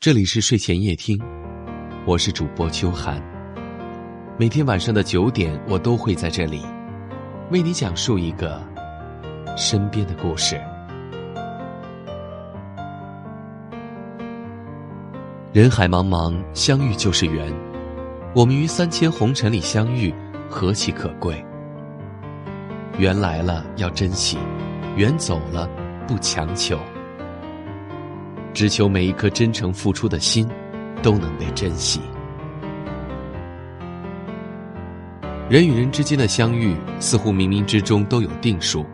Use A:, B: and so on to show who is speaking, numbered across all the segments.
A: 这里是睡前夜听，我是主播秋寒。每天晚上的九点，我都会在这里为你讲述一个身边的故事。人海茫茫，相遇就是缘。我们于三千红尘里相遇，何其可贵！缘来了要珍惜，缘走了不强求。只求每一颗真诚付出的心，都能被珍惜。人与人之间的相遇，似乎冥冥之中都有定数。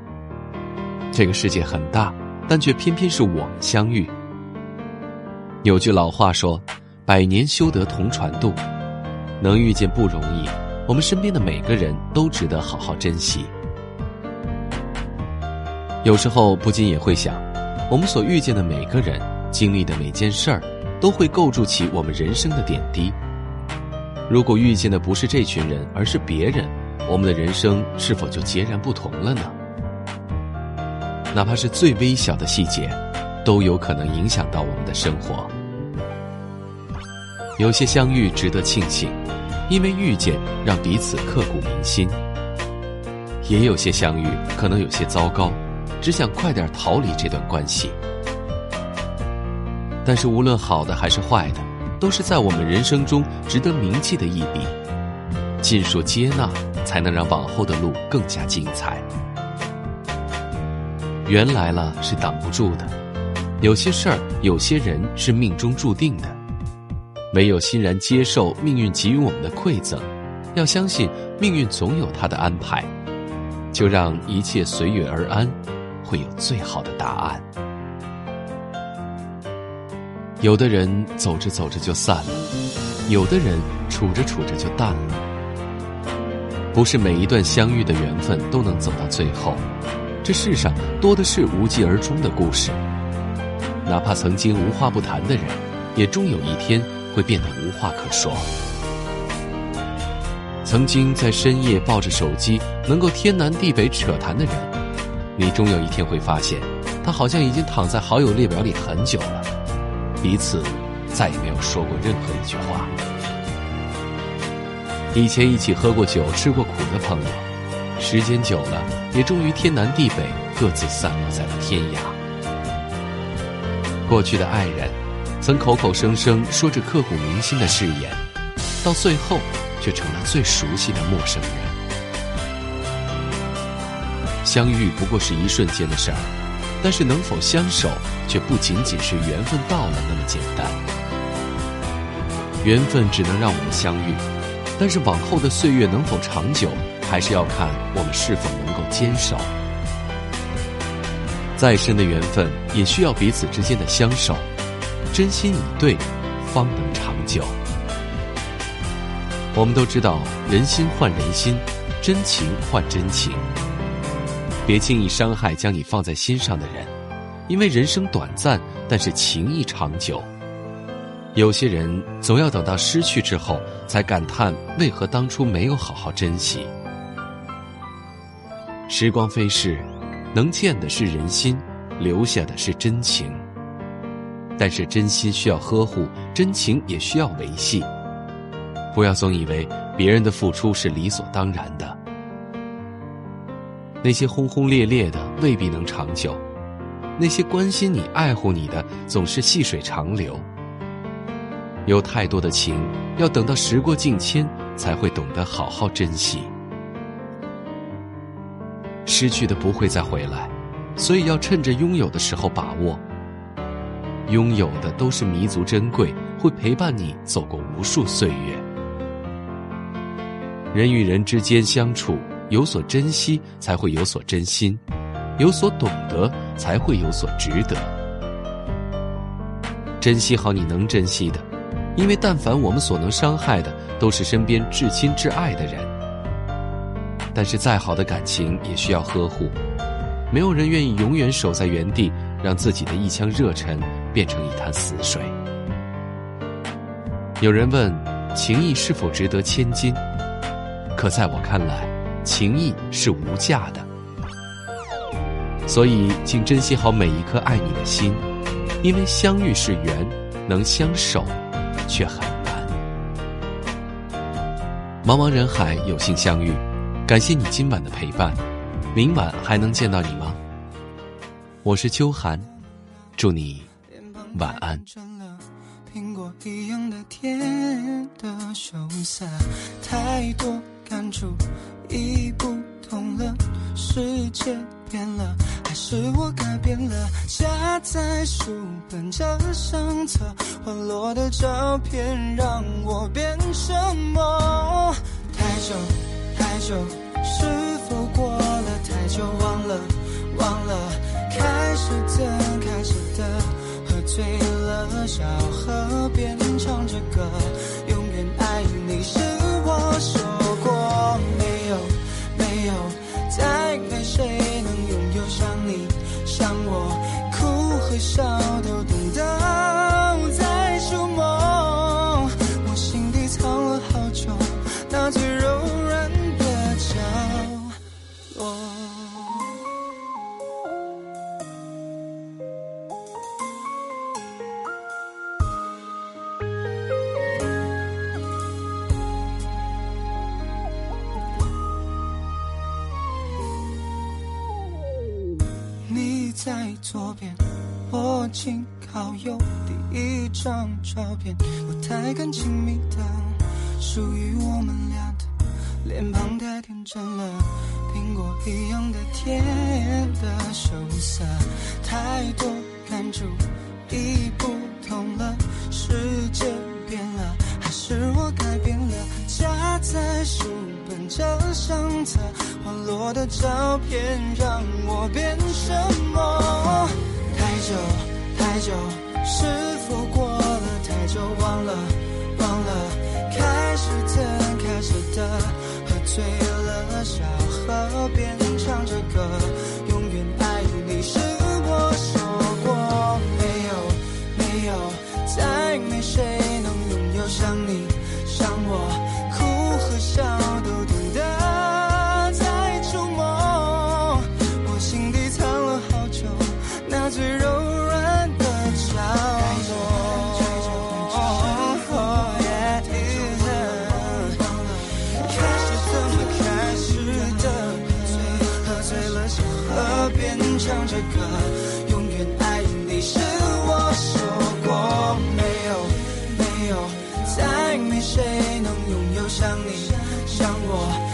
A: 这个世界很大，但却偏偏是我们相遇。有句老话说：“百年修得同船渡。”能遇见不容易，我们身边的每个人都值得好好珍惜。有时候不禁也会想，我们所遇见的每个人。经历的每件事儿，都会构筑起我们人生的点滴。如果遇见的不是这群人，而是别人，我们的人生是否就截然不同了呢？哪怕是最微小的细节，都有可能影响到我们的生活。有些相遇值得庆幸，因为遇见让彼此刻骨铭心；也有些相遇可能有些糟糕，只想快点逃离这段关系。但是，无论好的还是坏的，都是在我们人生中值得铭记的一笔。尽数接纳，才能让往后的路更加精彩。缘来了是挡不住的，有些事儿、有些人是命中注定的。唯有欣然接受命运给予我们的馈赠，要相信命运总有它的安排，就让一切随遇而安，会有最好的答案。有的人走着走着就散了，有的人处着处着就淡了。不是每一段相遇的缘分都能走到最后，这世上多的是无疾而终的故事。哪怕曾经无话不谈的人，也终有一天会变得无话可说。曾经在深夜抱着手机能够天南地北扯谈的人，你终有一天会发现，他好像已经躺在好友列表里很久了。彼此再也没有说过任何一句话。以前一起喝过酒、吃过苦的朋友，时间久了，也终于天南地北，各自散落在了天涯。过去的爱人，曾口口声声说着刻骨铭心的誓言，到最后却成了最熟悉的陌生人。相遇不过是一瞬间的事儿。但是能否相守，却不仅仅是缘分到了那么简单。缘分只能让我们相遇，但是往后的岁月能否长久，还是要看我们是否能够坚守。再深的缘分，也需要彼此之间的相守，真心以对，方能长久。我们都知道，人心换人心，真情换真情。别轻易伤害将你放在心上的人，因为人生短暂，但是情谊长久。有些人总要等到失去之后，才感叹为何当初没有好好珍惜。时光飞逝，能见的是人心，留下的是真情。但是真心需要呵护，真情也需要维系。不要总以为别人的付出是理所当然的。那些轰轰烈烈的未必能长久，那些关心你、爱护你的总是细水长流。有太多的情，要等到时过境迁才会懂得好好珍惜。失去的不会再回来，所以要趁着拥有的时候把握。拥有的都是弥足珍贵，会陪伴你走过无数岁月。人与人之间相处。有所珍惜，才会有所真心；有所懂得，才会有所值得。珍惜好你能珍惜的，因为但凡我们所能伤害的，都是身边至亲至爱的人。但是再好的感情也需要呵护，没有人愿意永远守在原地，让自己的一腔热忱变成一潭死水。有人问，情谊是否值得千金？可在我看来。情谊是无价的，所以请珍惜好每一颗爱你的心，因为相遇是缘，
B: 能相守，却很难。茫茫人海，有幸相遇，感谢你今晚的陪伴。明晚还能见到你吗？我是秋寒，祝你晚安。苹果一样的甜的羞涩，太多感触已不同了，世界变了，还是我改变了？夹在书本这相册，滑落的照片让我变什么？太久太久，是否过了太久？忘了忘了，开始的开始的。喝醉了，小河边唱着歌，微笑都懂得在触摸，我心底藏了好久，那最柔软的角落。你在左边，我紧靠右，第一张照片不太敢亲密的，属于我们俩的，脸庞太天真了，苹果一样的甜的羞涩，太多感触已不同了，世界变了，还是我改变了，夹在书本这相册。滑落的照片让我变什么？久太久，是否过了太久？忘了忘了，开始怎开始的，喝醉了，小河边唱着歌，永远爱你是我说过，没有没有，再没谁能拥有像你像我，哭和笑都。谁能拥有像你像我